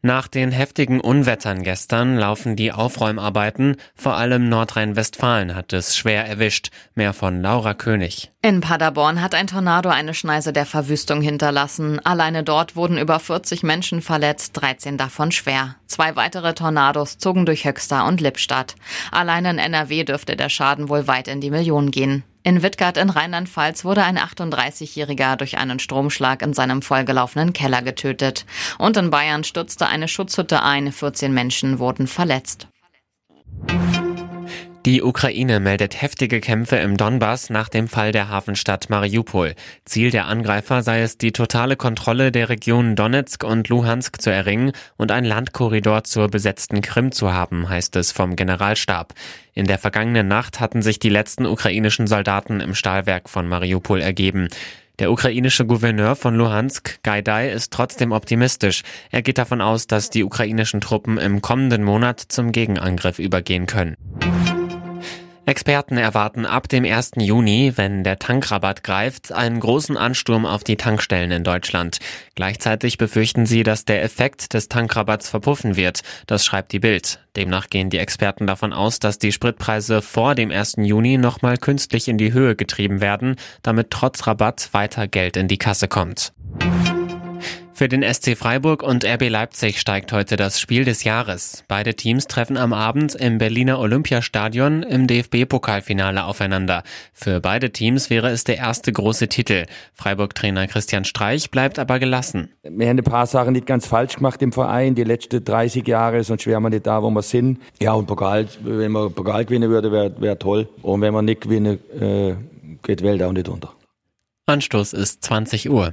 Nach den heftigen Unwettern gestern laufen die Aufräumarbeiten. Vor allem Nordrhein-Westfalen hat es schwer erwischt. Mehr von Laura König. In Paderborn hat ein Tornado eine Schneise der Verwüstung hinterlassen. Alleine dort wurden über 40 Menschen verletzt, 13 davon schwer. Zwei weitere Tornados zogen durch Höxter und Lippstadt. Allein in NRW dürfte der Schaden wohl weit in die Millionen gehen. In Wittgart in Rheinland-Pfalz wurde ein 38-Jähriger durch einen Stromschlag in seinem vollgelaufenen Keller getötet. Und in Bayern stürzte eine Schutzhütte ein, 14 Menschen wurden verletzt. Die Ukraine meldet heftige Kämpfe im Donbass nach dem Fall der Hafenstadt Mariupol. Ziel der Angreifer sei es, die totale Kontrolle der Regionen Donetsk und Luhansk zu erringen und ein Landkorridor zur besetzten Krim zu haben, heißt es vom Generalstab. In der vergangenen Nacht hatten sich die letzten ukrainischen Soldaten im Stahlwerk von Mariupol ergeben. Der ukrainische Gouverneur von Luhansk, Gaidai, ist trotzdem optimistisch. Er geht davon aus, dass die ukrainischen Truppen im kommenden Monat zum Gegenangriff übergehen können. Experten erwarten ab dem 1. Juni, wenn der Tankrabatt greift, einen großen Ansturm auf die Tankstellen in Deutschland. Gleichzeitig befürchten sie, dass der Effekt des Tankrabatts verpuffen wird. Das schreibt die Bild. Demnach gehen die Experten davon aus, dass die Spritpreise vor dem 1. Juni nochmal künstlich in die Höhe getrieben werden, damit trotz Rabatt weiter Geld in die Kasse kommt. Für den SC Freiburg und RB Leipzig steigt heute das Spiel des Jahres. Beide Teams treffen am Abend im Berliner Olympiastadion im DFB-Pokalfinale aufeinander. Für beide Teams wäre es der erste große Titel. Freiburg-Trainer Christian Streich bleibt aber gelassen. Wir haben ein paar Sachen nicht ganz falsch gemacht im Verein, die letzten 30 Jahre, sonst wären wir nicht da, wo wir sind. Ja, und Pokal, wenn wir Pokal gewinnen würde, wäre wär toll. Und wenn wir nicht gewinnen, äh, geht Welt auch nicht unter. Anstoß ist 20 Uhr.